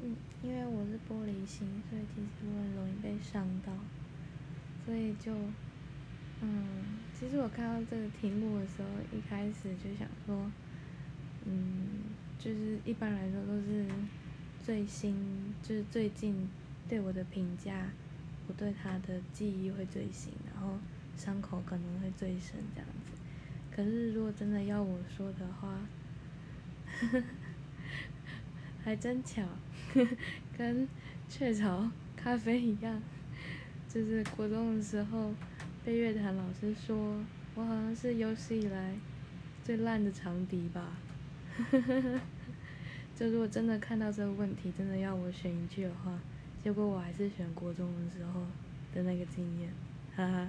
嗯，因为我是玻璃心，所以其实我很容易被伤到，所以就，嗯，其实我看到这个题目的时候，一开始就想说，嗯，就是一般来说都是最新，就是最近对我的评价，我对他的记忆会最新，然后伤口可能会最深这样子。可是如果真的要我说的话，呵 呵还真巧，跟雀巢咖啡一样，就是国中的时候被乐坛老师说我好像是有史以来最烂的长笛吧。就如果真的看到这个问题，真的要我选一句的话，结果我还是选国中的时候的那个经验，哈哈。